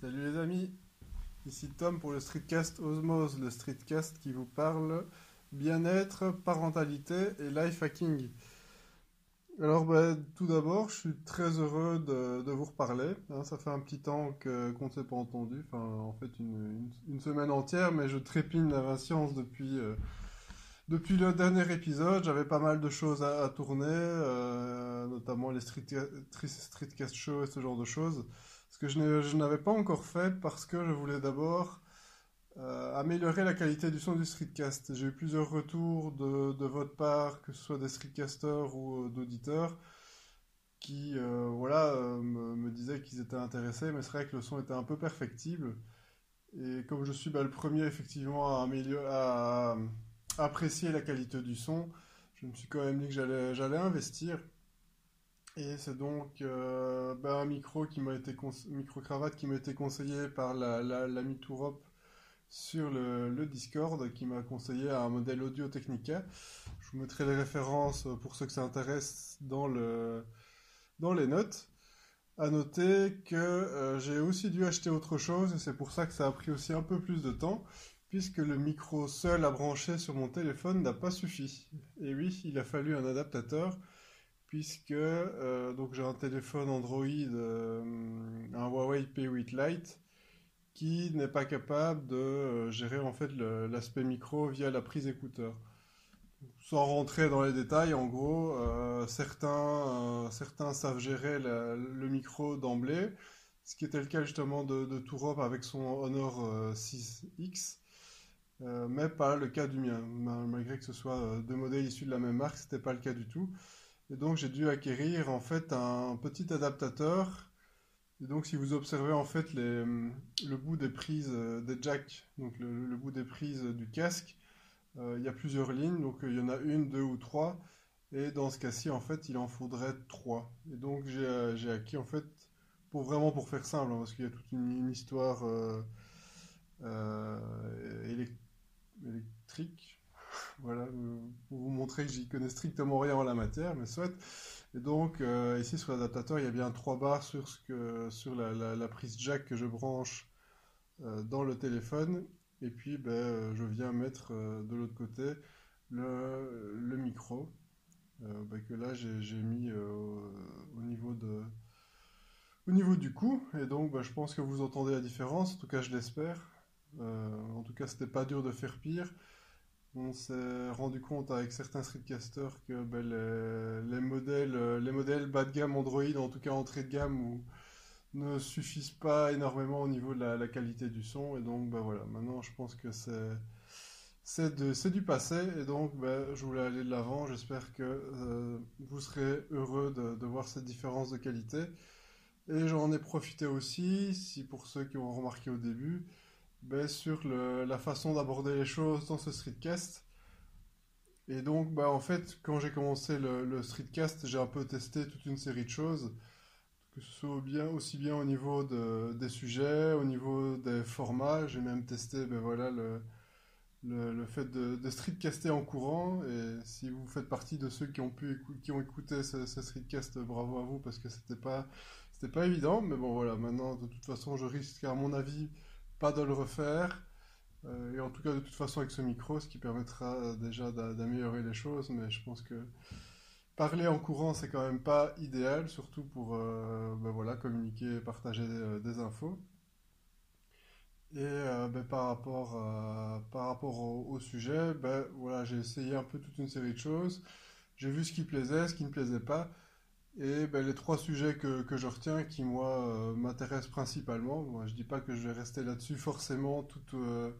Salut les amis, ici Tom pour le Streetcast Osmose, le Streetcast qui vous parle bien-être, parentalité et life hacking. Alors bah, tout d'abord, je suis très heureux de, vous reparler. Hein. ça fait un petit temps qu'on ne s'est pas entendu, enfin en fait une, semaine entière, mais je trépigne d'impatience depuis, euh, depuis le dernier épisode. J'avais pas mal de choses à, tourner, euh, notamment les street, Streetcast shows et ce genre de choses. Ce que je n'avais pas encore fait parce que je voulais d'abord euh, améliorer la qualité du son du streetcast. J'ai eu plusieurs retours de, votre part, que ce soit des streetcasters ou euh, d'auditeurs, qui euh, voilà, me, disaient qu'ils étaient intéressés, mais c'est vrai que le son était un peu perfectible. Et comme je suis bah, le premier effectivement à, apprécier la qualité du son, je me suis quand même dit que j'allais investir. Et c'est donc bah, un micro qui m'a été micro cravate qui m'a été conseillé par la, la, l'ami Tourop sur le, Discord qui m'a conseillé un modèle Audio Technica. Je vous mettrai les références pour ceux que ça intéresse dans, le, dans les notes. À noter que euh, j'ai aussi dû acheter autre chose et c'est pour ça que ça a pris aussi un peu plus de temps puisque le micro seul à brancher sur mon téléphone n'a pas suffi. Et oui, il a fallu un adaptateur puisque euh, donc j'ai un téléphone Android, euh, un Huawei P8 Lite qui n'est pas capable de euh, gérer en fait l'aspect micro via la prise écouteur. Sans rentrer dans les détails, en gros, certains, certains savent gérer le micro d'emblée, ce qui était le cas justement de, de Tourop avec son Honor 6X, mais pas le cas du mien. Malgré que ce soit deux modèles issus de la même marque, c'était pas le cas du tout. Et donc j'ai dû acquérir en fait un petit adaptateur et donc, si vous observez en fait le bout des prises euh, des jacks, donc le, bout des prises du casque, euh, il y a plusieurs lignes. Donc, il y en a une, deux ou trois. Et dans ce cas-ci, en fait, il en faudrait trois. Et donc, j'ai euh, acquis en fait, pour vraiment pour faire simple, hein, parce qu'il y a toute une, histoire électrique. Voilà, pour vous montrer que j'y connais strictement rien en la matière, mais soit. Et donc, euh, ici sur l'adaptateur, il y a bien trois barres sur, ce que, sur la, prise jack que je branche euh, dans le téléphone. Et puis, ben, euh, je viens mettre de l'autre côté le, micro, ben, que là j'ai mis au, niveau de, au niveau du cou. Et donc, ben, je pense que vous entendez la différence, en tout cas je l'espère. en tout cas, c'était pas dur de faire pire on s'est rendu compte avec certains streetcasters que ben, les, modèles, euh, les modèles bas de gamme Android, en tout cas entrée de gamme, ne suffisent pas énormément au niveau de la, qualité du son. Et donc ben, voilà, maintenant je pense que c'est c'est du passé et donc ben, je voulais aller de l'avant. J'espère que euh, vous serez heureux de, de, voir cette différence de qualité. Et j'en ai profité aussi, si pour ceux qui ont remarqué au début, ben, sur la façon d'aborder les choses dans ce streetcast. Et donc, bah, en fait, quand j'ai commencé le, streetcast, j'ai un peu testé toute une série de choses, que ce soit bien, aussi bien au niveau des sujets, au niveau des formats. J'ai même testé ben, voilà, le, le, fait de, streetcaster en courant. Et si vous faites partie de ceux qui ont, pu, qui ont écouté ce, ce streetcast, bravo à vous, parce que c'était pas, pas évident. Mais bon, voilà, maintenant, de toute façon, je risque, à mon avis, pas de le refaire. Euh, et en tout cas, de toute façon, avec ce micro, ce qui permettra déjà d'améliorer les choses. Mais je pense que parler en courant, c'est quand même pas idéal, surtout pour euh, ben communiquer, partager euh, des infos. Et ben, par rapport, par rapport au, sujet, ben, voilà, j'ai essayé un peu toute une série de choses. J'ai vu ce qui plaisait, ce qui ne plaisait pas. Et ben, les trois sujets que, que, je retiens qui, moi, euh, m'intéressent principalement, moi, je dis pas que je vais rester là-dessus forcément tout, euh,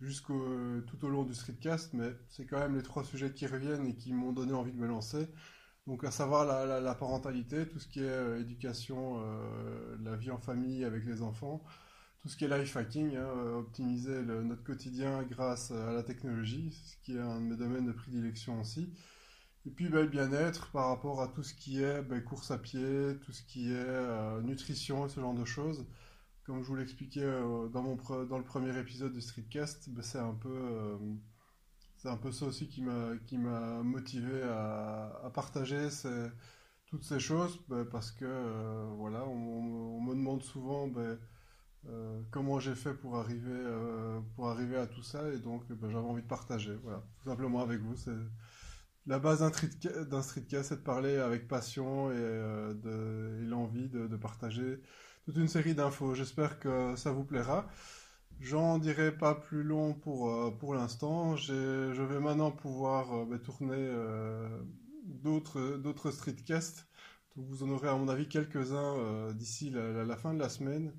jusqu'au, tout au long du streetcast, mais c'est quand même les trois sujets qui reviennent et qui m'ont donné envie de me lancer. Donc à savoir la, la, parentalité, tout ce qui est euh, éducation, la vie en famille avec les enfants, tout ce qui est life hacking, hein, optimiser notre quotidien grâce à la technologie, ce qui est un de mes domaines de prédilection aussi. Et puis ben, le bien-être par rapport à tout ce qui est ben, course à pied, tout ce qui est euh, nutrition et ce genre de choses. Comme je vous l'expliquais euh, dans, dans le premier épisode du Streetcast, ben, c'est un peu euh, c'est un peu ça aussi qui m'a qui m'a motivé à, à partager toutes ces choses parce que voilà on, me demande souvent euh, comment j'ai fait pour arriver, euh, pour arriver à tout ça et donc ben, j'avais envie de partager, voilà, tout simplement avec vous. La base d'un streetcast, c'est de parler avec passion et, euh, l'envie de, partager toute une série d'infos. J'espère que ça vous plaira. J'en dirai pas plus long pour, pour l'instant. Je vais maintenant pouvoir ben, tourner d'autres, d'autres streetcasts. Vous en aurez à mon avis quelques-uns d'ici la, fin de la semaine.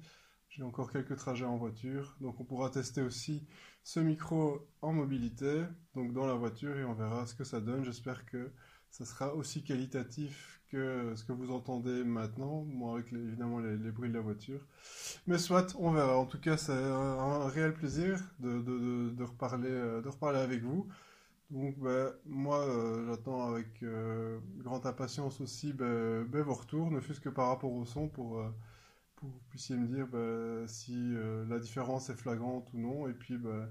J'ai encore quelques trajets en voiture, donc on pourra tester aussi ce micro en mobilité, donc dans la voiture, et on verra ce que ça donne. J'espère que ça sera aussi qualitatif que ce que vous entendez maintenant, moi avec évidemment les, bruits de la voiture. Mais soit, on verra. En tout cas, c'est un, réel plaisir de, reparler, de reparler avec vous. Donc ben, moi, euh, j'attends avec euh, grande impatience aussi ben, ben, vos retours, ne fût-ce que par rapport au son pour... Euh, vous puissiez me dire bah, si euh, la différence est flagrante ou non. Et puis, bah,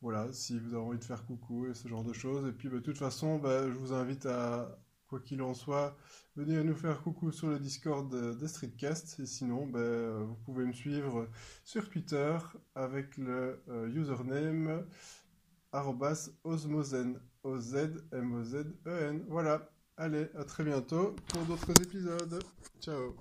voilà, si vous avez envie de faire coucou et ce genre de choses. Et puis, bah, de toute façon, je vous invite à, quoi qu'il en soit, venir nous faire coucou sur le Discord de, Streetcast. Et sinon, vous pouvez me sur Twitter avec le euh, username osmozen. O-Z-M-O-Z-E-N. Voilà. Allez, à très bientôt pour d'autres épisodes. Ciao